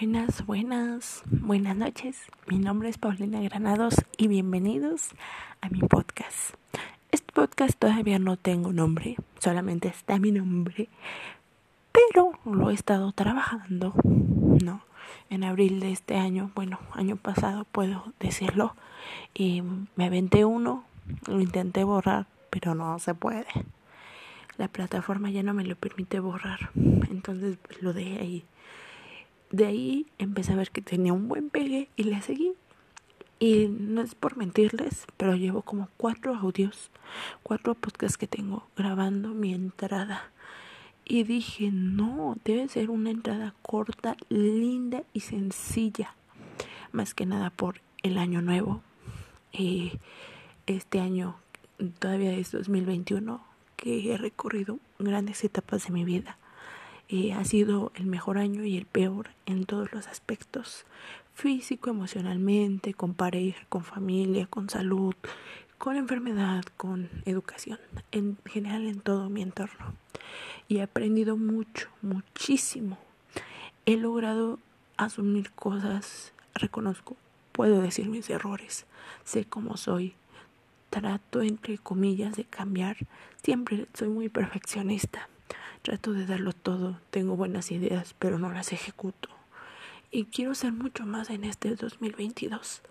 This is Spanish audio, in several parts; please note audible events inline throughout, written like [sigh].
Buenas, buenas, buenas noches. Mi nombre es Paulina Granados y bienvenidos a mi podcast. Este podcast todavía no tengo nombre, solamente está mi nombre, pero lo he estado trabajando, ¿no? En abril de este año, bueno, año pasado puedo decirlo, y me aventé uno, lo intenté borrar, pero no se puede. La plataforma ya no me lo permite borrar, entonces lo dejé ahí de ahí empecé a ver que tenía un buen pegue y le seguí. Y no es por mentirles, pero llevo como cuatro audios, cuatro podcasts que tengo grabando mi entrada. Y dije, no, debe ser una entrada corta, linda y sencilla. Más que nada por el año nuevo. y este año todavía es 2021, que he recorrido grandes etapas de mi vida ha sido el mejor año y el peor en todos los aspectos, físico, emocionalmente, con pareja, con familia, con salud, con enfermedad, con educación, en general en todo mi entorno. Y he aprendido mucho, muchísimo. He logrado asumir cosas, reconozco, puedo decir mis errores, sé cómo soy, trato entre comillas de cambiar, siempre soy muy perfeccionista Trato de darlo todo, tengo buenas ideas, pero no las ejecuto. Y quiero ser mucho más en este 2022.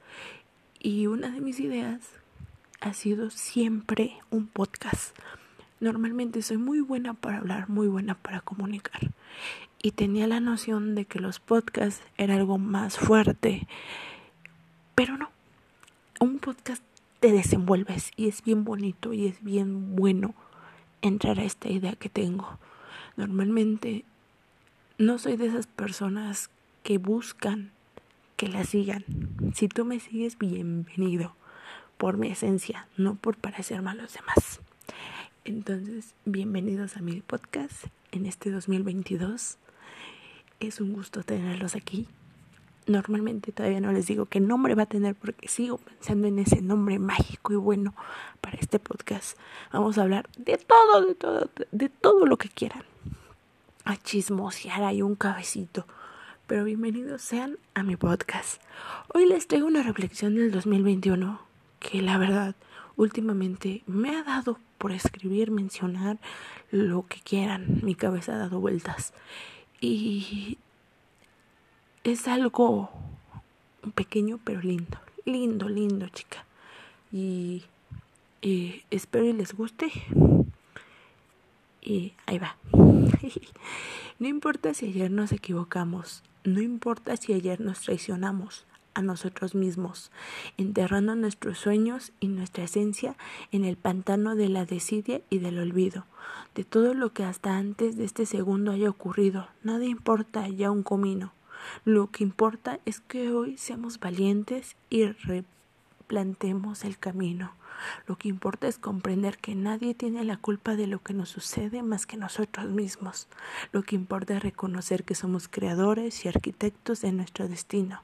Y una de mis ideas ha sido siempre un podcast. Normalmente soy muy buena para hablar, muy buena para comunicar. Y tenía la noción de que los podcasts era algo más fuerte. Pero no. Un podcast te desenvuelves y es bien bonito y es bien bueno entrar a esta idea que tengo. Normalmente no soy de esas personas que buscan que la sigan. Si tú me sigues, bienvenido por mi esencia, no por parecer a los demás. Entonces, bienvenidos a mi podcast en este 2022. Es un gusto tenerlos aquí. Normalmente todavía no les digo qué nombre va a tener porque sigo pensando en ese nombre mágico y bueno para este podcast. Vamos a hablar de todo, de todo, de todo lo que quieran a chismosear ahí un cabecito. Pero bienvenidos sean a mi podcast. Hoy les traigo una reflexión del 2021 que la verdad últimamente me ha dado por escribir, mencionar lo que quieran. Mi cabeza ha dado vueltas. Y es algo pequeño pero lindo. Lindo, lindo, chica. Y, espero y les guste. Y ahí va. [laughs] no importa si ayer nos equivocamos, no importa si ayer nos traicionamos a nosotros mismos, enterrando nuestros sueños y nuestra esencia en el pantano de la desidia y del olvido, de todo lo que hasta antes de este segundo haya ocurrido. Nada importa ya un comino. Lo que importa es que hoy seamos valientes y replantemos el camino. Lo que importa es comprender que nadie tiene la culpa de lo que nos sucede más que nosotros mismos. Lo que importa es reconocer que somos creadores y arquitectos de nuestro destino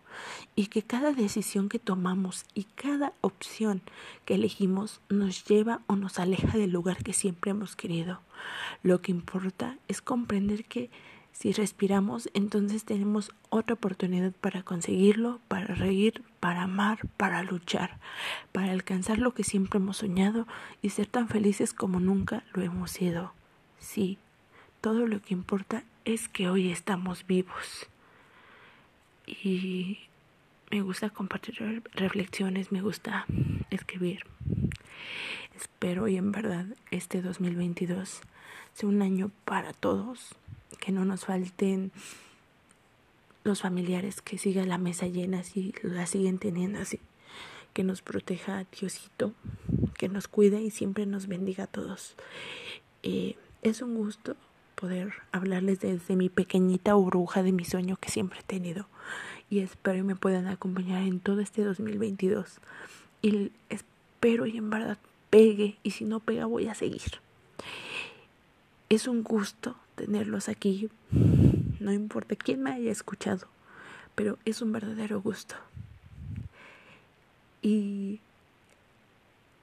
y que cada decisión que tomamos y cada opción que elegimos nos lleva o nos aleja del lugar que siempre hemos querido. Lo que importa es comprender que si respiramos, entonces tenemos otra oportunidad para conseguirlo, para reír, para amar, para luchar, para alcanzar lo que siempre hemos soñado y ser tan felices como nunca lo hemos sido. Sí, todo lo que importa es que hoy estamos vivos. Y me gusta compartir reflexiones, me gusta escribir. Espero y en verdad este 2022 sea un año para todos que no nos falten los familiares, que siga la mesa llena, si la siguen teniendo así, que nos proteja Diosito, que nos cuide y siempre nos bendiga a todos. Es un gusto poder hablarles desde mi pequeñita burbuja de mi sueño que siempre he tenido y espero que me puedan acompañar en todo este 2022 y espero y en verdad pegue y si no pega voy a seguir. Es un gusto tenerlos aquí. No importa quién me haya escuchado, pero es un verdadero gusto. Y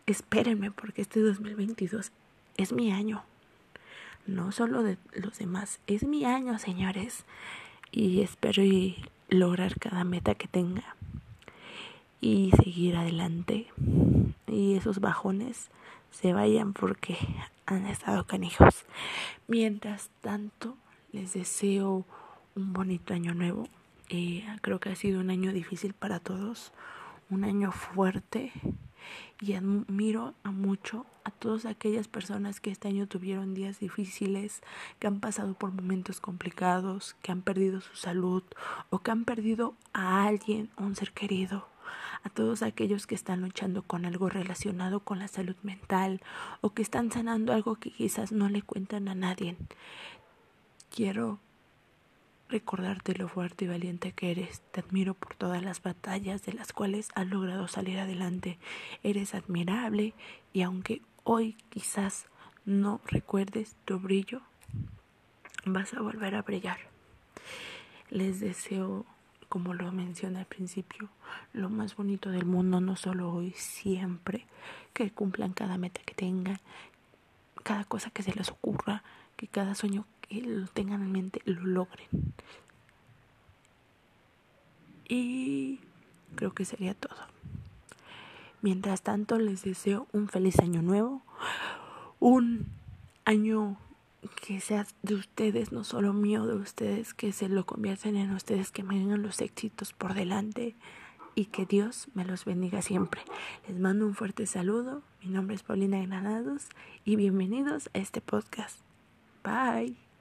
espérenme porque este 2022 es mi año. No solo de los demás, es mi año, señores. Y espero y lograr cada meta que tenga y seguir adelante y esos bajones se vayan porque han estado canijos. Mientras tanto, les deseo un bonito año nuevo. Eh, creo que ha sido un año difícil para todos, un año fuerte y admiro a mucho a todas aquellas personas que este año tuvieron días difíciles, que han pasado por momentos complicados, que han perdido su salud o que han perdido a alguien, un ser querido a todos aquellos que están luchando con algo relacionado con la salud mental o que están sanando algo que quizás no le cuentan a nadie. Quiero recordarte lo fuerte y valiente que eres. Te admiro por todas las batallas de las cuales has logrado salir adelante. Eres admirable y aunque hoy quizás no recuerdes tu brillo, vas a volver a brillar. Les deseo como lo mencioné al principio, lo más bonito del mundo, no solo hoy, siempre, que cumplan cada meta que tengan, cada cosa que se les ocurra, que cada sueño que lo tengan en mente lo logren. Y creo que sería todo. Mientras tanto, les deseo un feliz año nuevo, un año que sea de ustedes, no solo mío, de ustedes, que se lo convierten en ustedes, que me vengan los éxitos por delante y que Dios me los bendiga siempre. Les mando un fuerte saludo. Mi nombre es Paulina Granados y bienvenidos a este podcast. Bye.